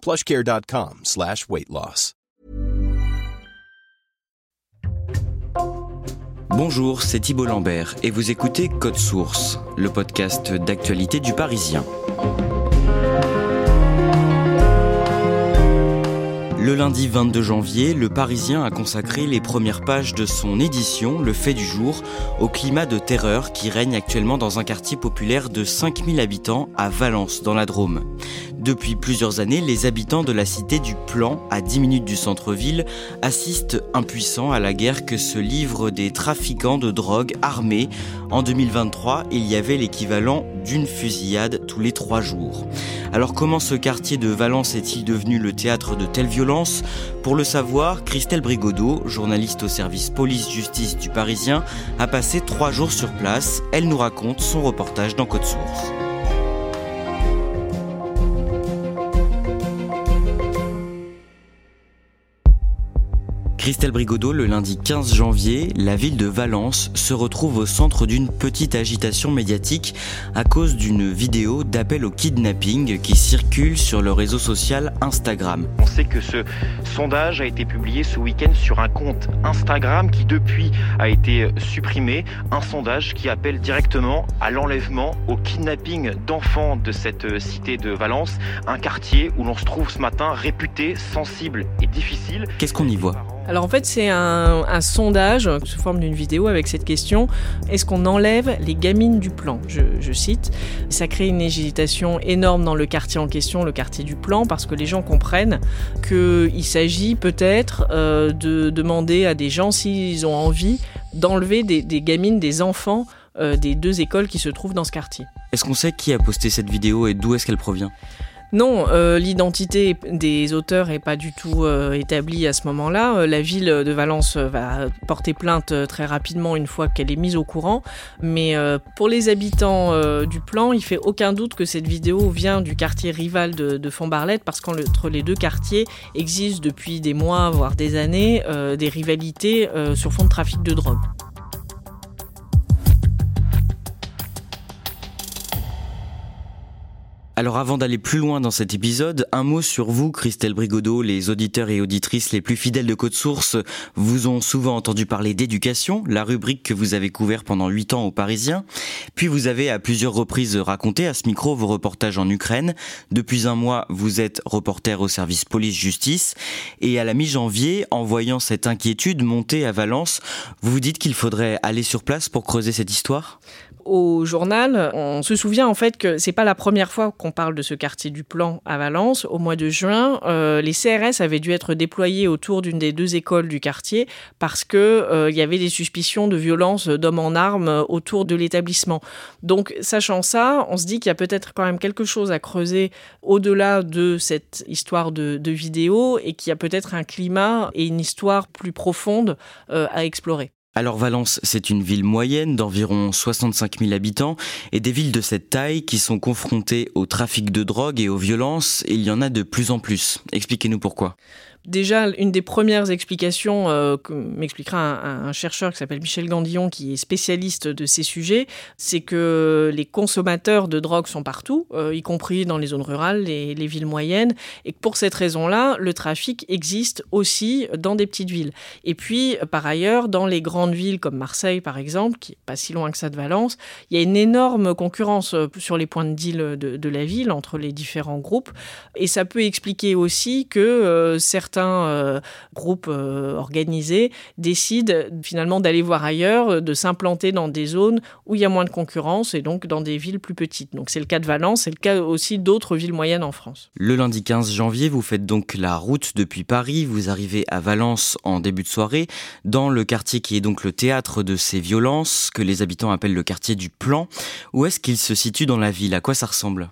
plushcare.com slash weight loss. Bonjour, c'est Thibault Lambert et vous écoutez Code Source, le podcast d'actualité du Parisien. Le lundi 22 janvier, le Parisien a consacré les premières pages de son édition, Le fait du jour, au climat de terreur qui règne actuellement dans un quartier populaire de 5000 habitants à Valence, dans la Drôme. Depuis plusieurs années, les habitants de la cité du Plan, à 10 minutes du centre-ville, assistent impuissants à la guerre que se livrent des trafiquants de drogue armés. En 2023, il y avait l'équivalent d'une fusillade tous les trois jours. Alors comment ce quartier de Valence est-il devenu le théâtre de telles violences? Pour le savoir, Christelle Brigodeau, journaliste au service police-justice du Parisien, a passé trois jours sur place. Elle nous raconte son reportage dans Code Source. Christelle Brigodeau, le lundi 15 janvier, la ville de Valence se retrouve au centre d'une petite agitation médiatique à cause d'une vidéo d'appel au kidnapping qui circule sur le réseau social Instagram. On sait que ce sondage a été publié ce week-end sur un compte Instagram qui depuis a été supprimé. Un sondage qui appelle directement à l'enlèvement, au kidnapping d'enfants de cette cité de Valence, un quartier où l'on se trouve ce matin réputé, sensible et difficile. Qu'est-ce qu'on y voit? Alors en fait, c'est un, sondage sous forme d'une vidéo avec cette question est-ce qu'on enlève les gamines du plan? Je, cite. Ça crée une agitation énorme dans le quartier en question, le quartier du plan, parce que les gens comprennent qu'il s'agit peut-être euh, de demander à des gens s'ils ont envie d'enlever des, gamines, des enfants euh, des deux écoles qui se trouvent dans ce quartier. Est-ce qu'on sait qui a posté cette vidéo et d'où est-ce qu'elle provient? Non, euh, l'identité des auteurs est pas du tout euh, établie à ce moment-là. Euh, la ville de Valence va porter plainte très rapidement une fois qu'elle est mise au courant. Mais pour les habitants du plan, il fait aucun doute que cette vidéo vient du quartier rival de, de Fontbarlette parce qu'entre les deux quartiers existent depuis des mois, voire des années, des rivalités sur fond de trafic de drogue. Alors avant d'aller plus loin dans cet épisode, un mot sur vous, Christelle Brigodeau. Les auditeurs et auditrices les plus fidèles de Code Source vous ont souvent entendu parler d'éducation, la rubrique que vous avez couvert pendant huit ans aux Parisiens. Puis vous avez à plusieurs reprises raconté à ce micro vos reportages en Ukraine. Depuis un mois, vous êtes reporter au service police-justice. Et à la mi-janvier, en voyant cette inquiétude monter à Valence, vous vous dites qu'il faudrait aller sur place pour creuser cette histoire? Au journal, on se souvient en fait que c'est pas la première fois qu'on parle de ce quartier du Plan à Valence. Au mois de juin, euh, les CRS avaient dû être déployés autour d'une des deux écoles du quartier parce que euh, il y avait des suspicions de violence d'hommes en armes autour de l'établissement. Donc, sachant ça, on se dit qu'il y a peut-être quand même quelque chose à creuser au-delà de cette histoire de, vidéo et qu'il y a peut-être un climat et une histoire plus profonde euh, à explorer. Alors Valence, c'est une ville moyenne d'environ 65 000 habitants et des villes de cette taille qui sont confrontées au trafic de drogue et aux violences, il y en a de plus en plus. Expliquez-nous pourquoi. Déjà, une des premières explications euh, que m'expliquera un, chercheur qui s'appelle Michel Gandillon, qui est spécialiste de ces sujets, c'est que les consommateurs de drogue sont partout, euh, y compris dans les zones rurales, les, les, villes moyennes, et que pour cette raison-là, le trafic existe aussi dans des petites villes. Et puis, par ailleurs, dans les grandes villes comme Marseille, par exemple, qui est pas si loin que ça de Valence, il y a une énorme concurrence euh, sur les points de deal de, de la ville entre les différents groupes, et ça peut expliquer aussi que certains certains groupes organisés décident finalement d'aller voir ailleurs, de s'implanter dans des zones où il y a moins de concurrence et donc dans des villes plus petites. Donc c'est le cas de Valence, c'est le cas aussi d'autres villes moyennes en France. Le lundi 15 janvier, vous faites donc la route depuis Paris, vous arrivez à Valence en début de soirée, dans le quartier qui est donc le théâtre de ces violences, que les habitants appellent le quartier du Plan. Où est-ce qu'il se situe dans la ville? À quoi ça ressemble?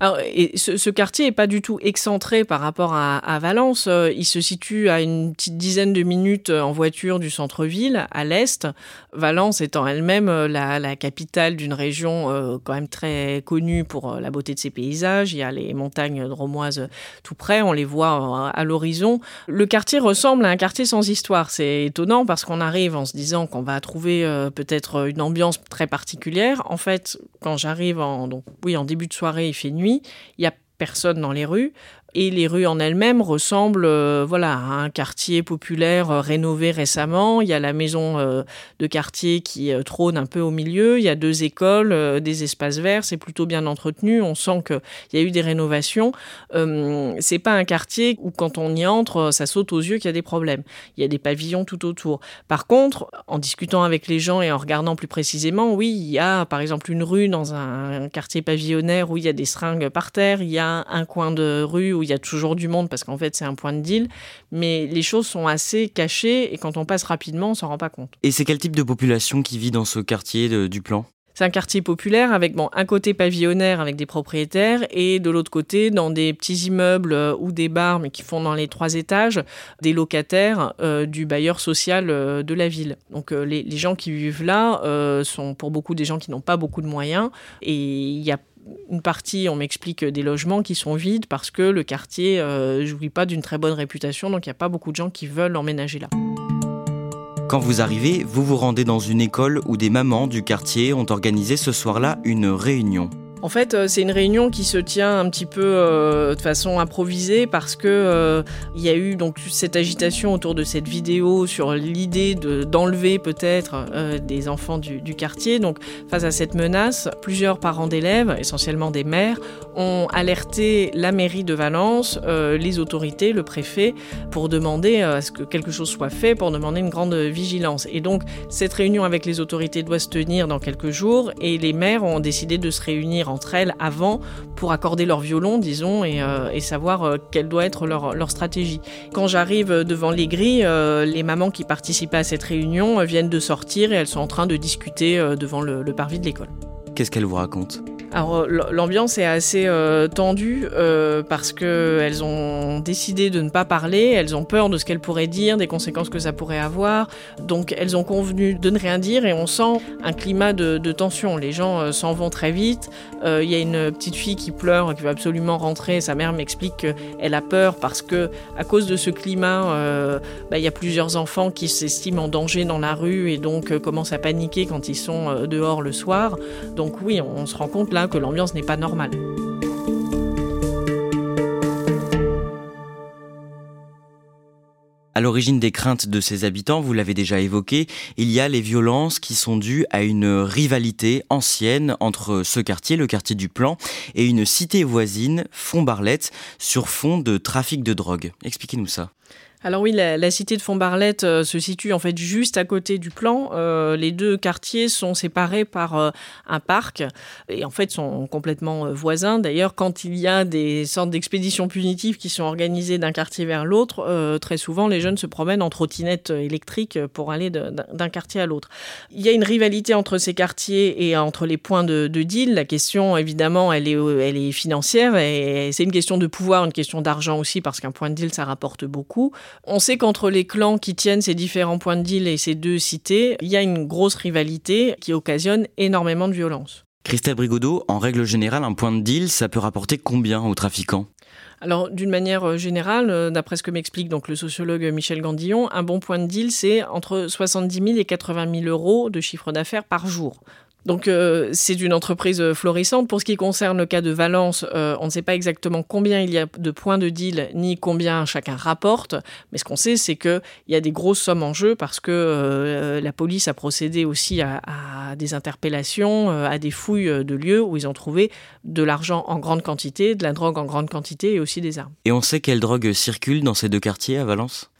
Ce, quartier n'est pas du tout excentré par rapport à, Valence. Euh, il se situe à une petite dizaine de minutes euh, en voiture du centre-ville, à l'est. Valence étant elle-même euh, la, capitale d'une région quand même très connue pour la beauté de ses paysages. Il y a les montagnes dromoises tout près, on les voit à l'horizon. Le quartier ressemble à un quartier sans histoire. C'est étonnant parce qu'on arrive en se disant qu'on va trouver peut-être une ambiance très particulière. En fait, quand j'arrive oui, en début de soirée, il fait nuit il y a personne dans les rues. Et les rues en elles-mêmes ressemblent euh, voilà, à un quartier populaire euh, rénové récemment. Il y a la maison euh, de quartier qui trône un peu au milieu. Il y a deux écoles, des espaces verts. C'est plutôt bien entretenu. On sent qu'il y a eu des rénovations. c'est pas un quartier où quand on y entre, ça saute aux yeux qu'il y a des problèmes. Il y a des pavillons tout autour. Par contre, en discutant avec les gens et en regardant plus précisément, oui, il y a par exemple une rue dans un quartier pavillonnaire où il y a des seringues par terre. Il y a un coin de rue où il y a toujours du monde parce qu'en fait c'est un point de deal, mais les choses sont assez cachées et quand on passe rapidement on s'en rend pas compte. Et c'est quel type de population qui vit dans ce quartier du plan? C'est un quartier populaire avec bon, un côté pavillonnaire avec des propriétaires et de l'autre côté, dans des petits immeubles euh, ou des bars, mais qui font dans les trois étages, des locataires euh, du bailleur social euh, de la ville. Donc les, les, gens qui vivent là sont pour beaucoup des gens qui n'ont pas beaucoup de moyens et il y a une partie, on m'explique, des logements qui sont vides parce que le quartier ne euh, jouit pas d'une très bonne réputation, donc il n'y a pas beaucoup de gens qui veulent emménager là. Quand vous arrivez, vous vous rendez dans une école où des mamans du quartier ont organisé ce soir-là une réunion. En fait, euh, c'est une réunion qui se tient un petit peu euh, de façon improvisée parce que euh, y a eu donc cette agitation autour de cette vidéo sur l'idée d'enlever peut-être des enfants du, du, quartier. Donc, face à cette menace, plusieurs parents d'élèves, essentiellement des mères, ont alerté la mairie de Valence, les autorités, le préfet, pour demander à ce que quelque chose soit fait, pour demander une grande vigilance. Et donc, cette réunion avec les autorités doit se tenir dans quelques jours et les maires ont décidé de se réunir entre elles avant pour accorder leur violon, disons, et, euh, savoir euh, quelle doit être leur, stratégie. Quand j'arrive devant les grilles, euh, les mamans qui participaient à cette réunion viennent de sortir et elles sont en train de discuter devant le, le parvis de l'école. Qu'est-ce qu'elles vous racontent? Alors l'ambiance est assez euh, tendue euh, parce que elles ont décidé de ne pas parler, elles ont peur de ce qu'elles pourraient dire, des conséquences que ça pourrait avoir. Donc elles ont convenu de ne rien dire et on sent un climat de, tension. Les gens euh, s'en vont très vite. Il y a une petite fille qui pleure, qui veut absolument rentrer. Sa mère m'explique qu'elle a peur parce que à cause de ce climat, bah, il y a plusieurs enfants qui s'estiment en danger dans la rue et donc commencent à paniquer quand ils sont dehors le soir. Donc oui, on, on se rend compte là que l'ambiance n'est pas normale. À l'origine des craintes de ces habitants, vous l'avez déjà évoqué, il y a les violences qui sont dues à une rivalité ancienne entre ce quartier, le quartier du Plan, et une cité voisine, Font-Barlette, sur fond de trafic de drogue. Expliquez-nous ça. Alors oui, la, cité de Fontbarlette euh, se situe en fait juste à côté du plan. Euh, les deux quartiers sont séparés par euh, un parc et en fait sont complètement voisins. D'ailleurs, quand il y a des sortes d'expéditions punitives qui sont organisées d'un quartier vers l'autre, très souvent les jeunes se promènent en trottinette électrique pour aller d'un quartier à l'autre. Il y a une rivalité entre ces quartiers et entre les points de, deal. La question, évidemment, elle est, elle est financière et c'est une question de pouvoir, une question d'argent aussi parce qu'un point de deal ça rapporte beaucoup. On sait qu'entre les clans qui tiennent ces différents points de deal et ces deux cités, il y a une grosse rivalité qui occasionne énormément de violence. Christelle Brigodeau, en règle générale, un point de deal, ça peut rapporter combien aux trafiquants? Alors, d'une manière euh, générale, euh, d'après ce que m'explique donc le sociologue Michel Gandillon, un bon point de deal, c'est entre 70 000 et 80 000 euros de chiffre d'affaires par jour. Donc euh, c'est une entreprise florissante. Pour ce qui concerne le cas de Valence, euh, on ne sait pas exactement combien il y a de points de deal ni combien chacun rapporte. Mais ce qu'on sait, c'est qu'il y a des grosses sommes en jeu parce que euh, la police a procédé aussi à, à des interpellations, à des fouilles de lieux où ils ont trouvé de l'argent en grande quantité, de la drogue en grande quantité et aussi des armes. Et on sait quelle drogue circule dans ces deux quartiers à Valence?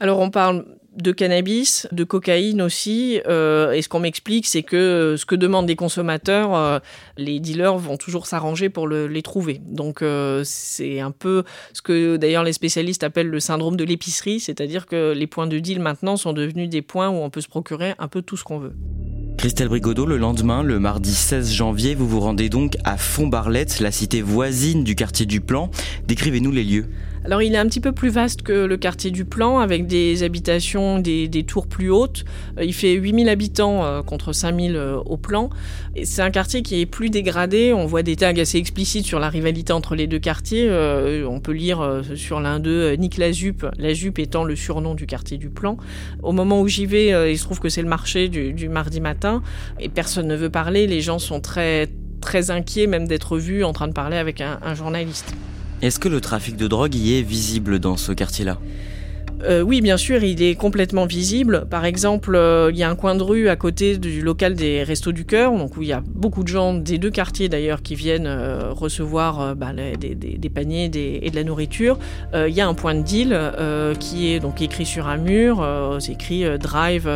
Alors on parle de cannabis, de cocaïne aussi. Euh, et ce qu'on m'explique, c'est que ce que demandent les consommateurs, euh, les dealers vont toujours s'arranger pour le, les trouver. Donc euh, c'est un peu ce que d'ailleurs les spécialistes appellent le syndrome de l'épicerie, c'est-à-dire que les points de deal maintenant sont devenus des points où on peut se procurer un peu tout ce qu'on veut. Christelle Brigodeau, le lendemain, le mardi 16 janvier, vous vous rendez donc à Font-Barlette, la cité voisine du quartier du Plan. Décrivez-nous les lieux. Alors il est un petit peu plus vaste que le quartier du Plan, avec des habitations, des, tours plus hautes. Euh, il fait 8000 habitants euh, contre 5000 euh, au Plan. C'est un quartier qui est plus dégradé. On voit des tags assez explicites sur la rivalité entre les deux quartiers. On peut lire sur l'un d'eux Nick la Jupe, la Jupe étant le surnom du quartier du Plan. Au moment où j'y vais, il se trouve que c'est le marché du, mardi matin et personne ne veut parler. Les gens sont très très inquiets même d'être vus en train de parler avec un journaliste. Est-ce que le trafic de drogue y est visible dans ce quartier-là? Euh, oui, bien sûr, il est complètement visible. Par exemple, euh, il y a un coin de rue à côté du local des Restos du Cœur, donc où il y a beaucoup de gens des deux quartiers d'ailleurs qui viennent euh, recevoir bah, des, paniers et de la nourriture. Il y a un point de deal qui est donc écrit sur un mur. c'est écrit Drive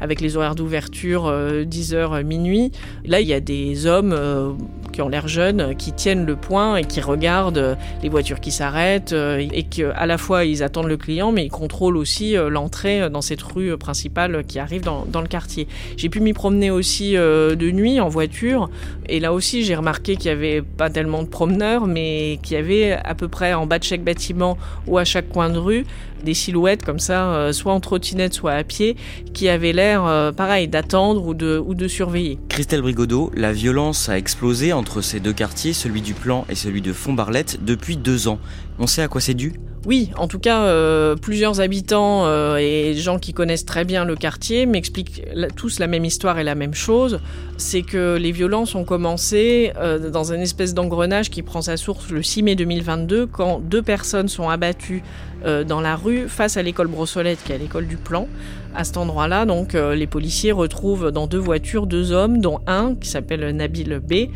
avec les horaires d'ouverture 10h minuit. Là, il y a des hommes qui ont l'air jeunes, qui tiennent le point et qui regardent les voitures qui s'arrêtent et qu'à la fois ils attendent le client, mais ils contrôlent aussi l'entrée dans cette rue principale qui arrive dans, le quartier. J'ai pu m'y promener aussi de nuit en voiture et là aussi j'ai remarqué qu'il n'y avait pas tellement de promeneurs, mais qu'il y avait à peu près en bas de chaque bâtiment ou à chaque coin de rue des silhouettes comme ça, soit en trottinette, soit à pied, qui avaient l'air, pareil, d'attendre ou de, ou de surveiller. Christelle Brigodeau, la violence a explosé entre ces deux quartiers, celui du Plan et celui de Font-Barlette, depuis deux ans. On sait à quoi c'est dû oui, en tout cas, euh, plusieurs habitants euh, et gens qui connaissent très bien le quartier m'expliquent tous la même histoire et la même chose. C'est que les violences ont commencé euh, dans une espèce d'engrenage qui prend sa source le 6 mai 2022, quand deux personnes sont abattues dans la rue face à l'école Brossolette, qui est l'école du Plan. À cet endroit-là, donc, les policiers retrouvent dans deux voitures deux hommes, dont un qui s'appelle Nabil B,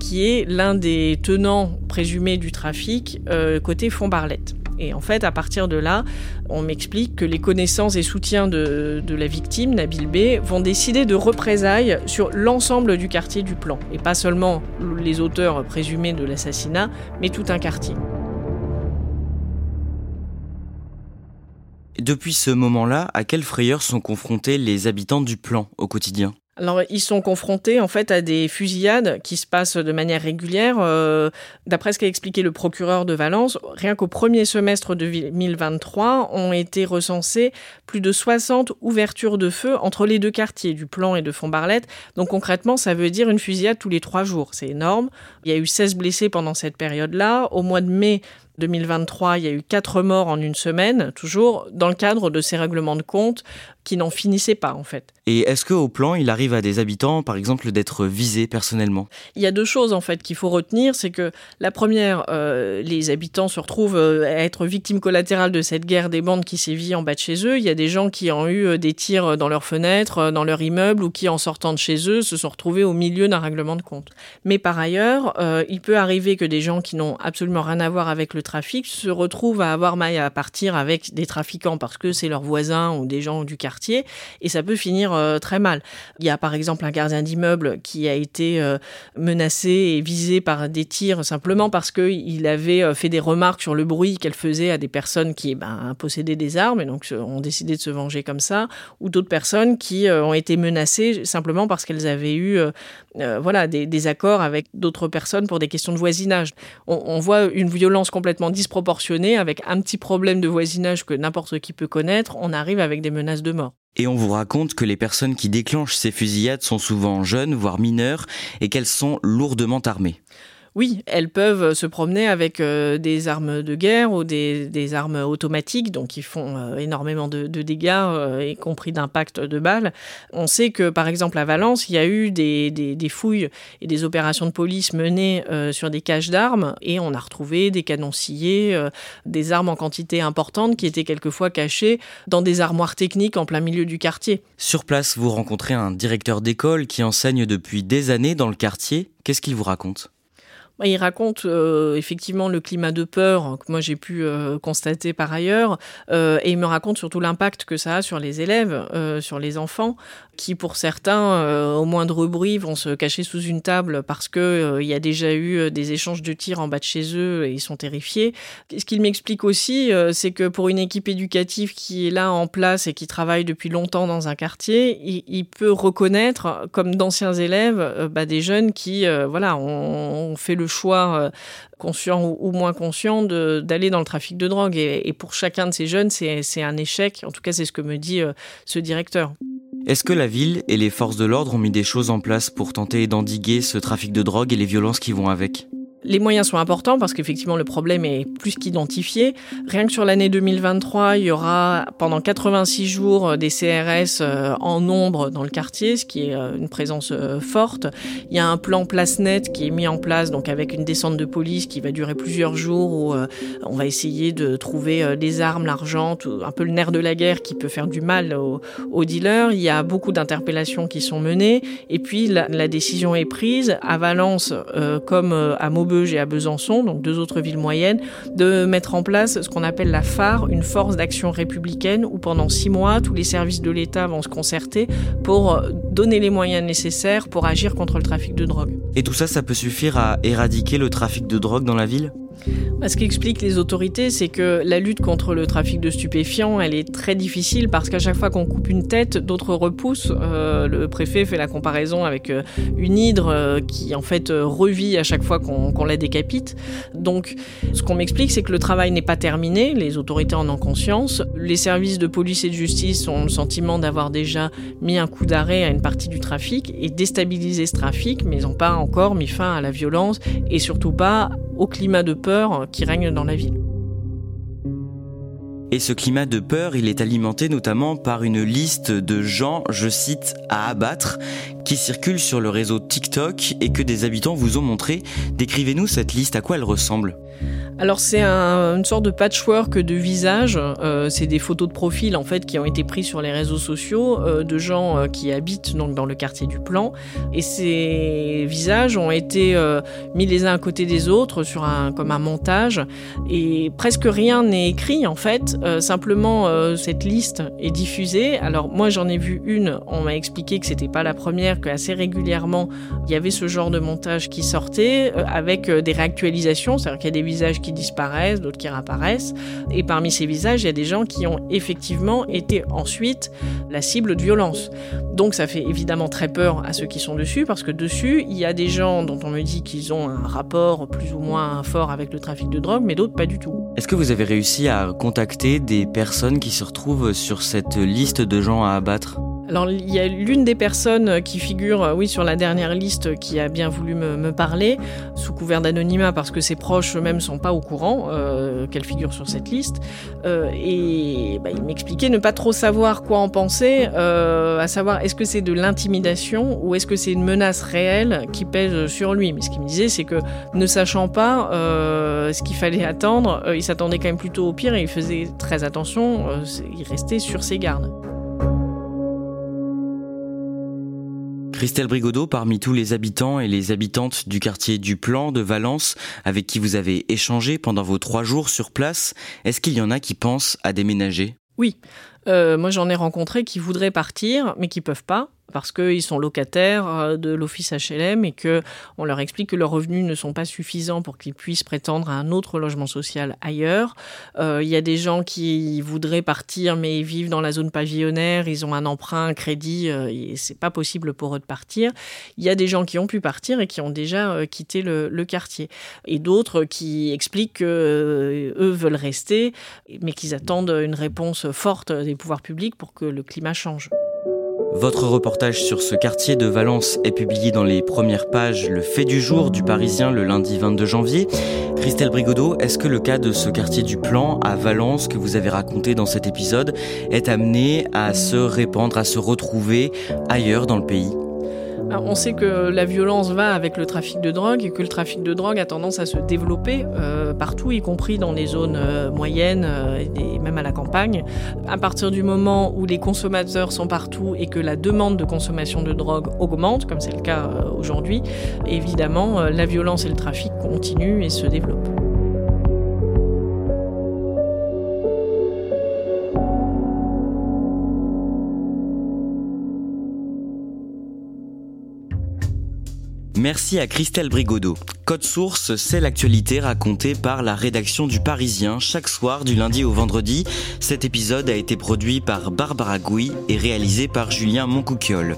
qui est l'un des tenants présumés du trafic côté Font-Barlette. Et en fait, à partir de là, on m'explique que les connaissances et soutiens de, de, la victime, Nabil B, vont décider de représailles sur l'ensemble du quartier du plan. Et pas seulement les auteurs présumés de l'assassinat, mais tout un quartier. Depuis ce moment-là, à quelle frayeur sont confrontés les habitants du plan au quotidien? Alors, ils sont confrontés en fait à des fusillades qui se passent de manière régulière. Euh, D'après ce qu'a expliqué le procureur de Valence, rien qu'au premier semestre de 2023, ont été recensées plus de 60 ouvertures de feu entre les deux quartiers, du Plan et de Font-Barlette. Donc concrètement, ça veut dire une fusillade tous les trois jours. C'est énorme. Il y a eu 16 blessés pendant cette période-là. Au mois de mai, 2023, il y a eu quatre morts en une semaine, toujours dans le cadre de ces règlements de compte qui n'en finissaient pas en fait. Et est-ce qu'au plan, il arrive à des habitants, par exemple, d'être visés personnellement? Il y a deux choses en fait qu'il faut retenir, c'est que la première, euh, les habitants se retrouvent euh, à être victimes collatérales de cette guerre des bandes qui sévit en bas de chez eux. Il y a des gens qui ont eu euh, des tirs dans leurs fenêtres, dans leur immeuble, ou qui en sortant de chez eux se sont retrouvés au milieu d'un règlement de compte. Mais par ailleurs, il peut arriver que des gens qui n'ont absolument rien à voir avec le trafic se retrouvent à avoir maille à partir avec des trafiquants parce que c'est leurs voisins ou des gens du quartier et ça peut finir euh, très mal. Il y a par exemple un gardien d'immeuble qui a été euh, menacé et visé par des tirs simplement parce qu'il avait euh, fait des remarques sur le bruit qu'elle faisait à des personnes qui ben, possédaient des armes et donc ont décidé de se venger comme ça ou d'autres personnes qui ont été menacées simplement parce qu'elles avaient eu voilà, des, des accords avec d'autres personnes pour des questions de voisinage. On, on voit une violence complètement disproportionnée avec un petit problème de voisinage que n'importe qui peut connaître, on arrive avec des menaces de mort. Et on vous raconte que les personnes qui déclenchent ces fusillades sont souvent jeunes, voire mineures, et qu'elles sont lourdement armées. Oui, elles peuvent se promener avec euh, des armes de guerre ou des, armes automatiques, donc qui font euh, énormément de, dégâts, euh, y compris d'impact de balles. On sait que, par exemple, à Valence, il y a eu des, des fouilles et des opérations de police menées sur des caches d'armes, et on a retrouvé des canons sciés, des armes en quantité importante qui étaient quelquefois cachées dans des armoires techniques en plein milieu du quartier. Sur place, vous rencontrez un directeur d'école qui enseigne depuis des années dans le quartier. Qu'est-ce qu'il vous raconte? Il raconte euh, effectivement le climat de peur que moi j'ai pu euh, constater par ailleurs, euh, et il me raconte surtout l'impact que ça a sur les élèves, sur les enfants, qui pour certains, au moindre bruit, vont se cacher sous une table parce que il y a déjà eu des échanges de tirs en bas de chez eux et ils sont terrifiés. Ce qu'il m'explique aussi, c'est que pour une équipe éducative qui est là en place et qui travaille depuis longtemps dans un quartier, il, peut reconnaître, comme d'anciens élèves, bah, des jeunes qui, voilà, ont fait le choix euh, conscient ou, moins conscient d'aller dans le trafic de drogue. Et, pour chacun de ces jeunes, c'est un échec. En tout cas, c'est ce que me dit euh, ce directeur. Est-ce que la ville et les forces de l'ordre ont mis des choses en place pour tenter d'endiguer ce trafic de drogue et les violences qui vont avec? Les moyens sont importants parce qu'effectivement le problème est plus qu'identifié. Rien que sur l'année 2023, il y aura pendant 86 jours euh, des CRS euh, en nombre dans le quartier, ce qui est euh, une présence forte. Il y a un plan place net qui est mis en place donc avec une descente de police qui va durer plusieurs jours où on va essayer de trouver des armes, l'argent, un peu le nerf de la guerre qui peut faire du mal aux, dealers. Il y a beaucoup d'interpellations qui sont menées et puis la, la, décision est prise à Valence comme à Maubeuge et à Besançon, donc deux autres villes moyennes, de mettre en place ce qu'on appelle la phare, une force d'action républicaine, où pendant six mois, tous les services de l'État vont se concerter pour donner les moyens nécessaires pour agir contre le trafic de drogue. Et tout ça, ça peut suffire à éradiquer le trafic de drogue dans la ville? Bah, ce qu'expliquent les autorités, c'est que la lutte contre le trafic de stupéfiants, elle est très difficile parce qu'à chaque fois qu'on coupe une tête, d'autres repoussent. Euh, le préfet fait la comparaison avec euh, une hydre euh, qui en fait revit à chaque fois qu'on la décapite. Donc, ce qu'on m'explique, c'est que le travail n'est pas terminé. Les autorités en ont conscience. Les services de police et de justice ont le sentiment d'avoir déjà mis un coup d'arrêt à une partie du trafic et déstabilisé ce trafic, mais ils n'ont pas encore mis fin à la violence et surtout pas au climat de peur qui règne dans la ville. Et ce climat de peur, il est alimenté notamment par une liste de gens, je cite, à abattre, qui circule sur le réseau TikTok et que des habitants vous ont montré. Décrivez-nous cette liste, à quoi elle ressemble alors c'est une sorte de patchwork de visages. Euh, c'est des photos de profil en fait qui ont été prises sur les réseaux sociaux euh, de gens euh, qui habitent donc dans le quartier du Plan. Et ces visages ont été mis les uns à côté des autres sur un comme un montage. Et presque rien n'est écrit en fait. Simplement cette liste est diffusée. Alors moi j'en ai vu une. On m'a expliqué que c'était pas la première, que assez régulièrement il y avait ce genre de montage qui sortait avec des réactualisations, c'est-à-dire qu'il y a des visages qui disparaissent, d'autres qui réapparaissent. Et parmi ces visages, il y a des gens qui ont effectivement été ensuite la cible de violence. Donc ça fait évidemment très peur à ceux qui sont dessus, parce que dessus, il y a des gens dont on me dit qu'ils ont un rapport plus ou moins fort avec le trafic de drogue, mais d'autres pas du tout. Est-ce que vous avez réussi à contacter des personnes qui se retrouvent sur cette liste de gens à abattre? Alors il y a l'une des personnes qui figure, euh, oui, sur la dernière liste, qui a bien voulu me, parler sous couvert d'anonymat parce que ses proches eux-mêmes sont pas au courant euh, qu'elle figure sur cette liste. Euh, et bah, il m'expliquait ne pas trop savoir quoi en penser, à savoir est-ce que c'est de l'intimidation ou est-ce que c'est une menace réelle qui pèse sur lui. Mais ce qu'il me disait, c'est que ne sachant pas ce qu'il fallait attendre, il s'attendait quand même plutôt au pire et il faisait très attention. il restait sur ses gardes. Christelle Brigodeau, parmi tous les habitants et les habitantes du quartier du Plan de Valence, avec qui vous avez échangé pendant vos trois jours sur place, est-ce qu'il y en a qui pensent à déménager? Oui, euh, moi j'en ai rencontré qui voudraient partir, mais qui peuvent pas parce qu'ils sont locataires euh, de l'office HLM et que on leur explique que leurs revenus ne sont pas suffisants pour qu'ils puissent prétendre à un autre logement social ailleurs. Euh, il y a des gens qui voudraient partir mais vivent dans la zone pavillonnaire, ils ont un emprunt, un crédit, euh, et c'est pas possible pour eux de partir. Il y a des gens qui ont pu partir et qui ont déjà quitté le, quartier, et d'autres qui expliquent que eux veulent rester, mais qu'ils attendent une réponse forte des pouvoirs publics pour que le climat change. Votre reportage sur ce quartier de Valence est publié dans les premières pages Le fait du jour du Parisien le lundi 22 janvier. Christelle Brigodeau, est-ce que le cas de ce quartier du Plan à Valence que vous avez raconté dans cet épisode est amené à se répandre, à se retrouver ailleurs dans le pays? On sait que la violence va avec le trafic de drogue et que le trafic de drogue a tendance à se développer euh, partout, y compris dans les zones euh, moyennes euh, et même à la campagne. À partir du moment où les consommateurs sont partout et que la demande de consommation de drogue augmente, comme c'est le cas aujourd'hui, évidemment, la violence et le trafic continuent et se développent. Merci à Christelle Brigodeau. Code Source, c'est l'actualité racontée par la rédaction du Parisien chaque soir du lundi au vendredi. Cet épisode a été produit par Barbara Gouy et réalisé par Julien Moncouquiole.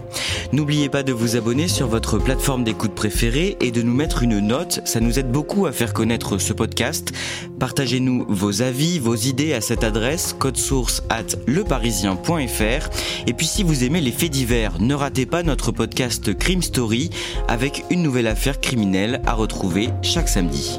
N'oubliez pas de vous abonner sur votre plateforme d'écoute préférée et de nous mettre une note, ça nous aide beaucoup à faire connaître ce podcast. Partagez-nous vos avis, vos idées à cette adresse source at leparisien.fr. Et puis si vous aimez les faits divers, ne ratez pas notre podcast Crime Story avec une nouvelle affaire criminelle à retrouver chaque samedi.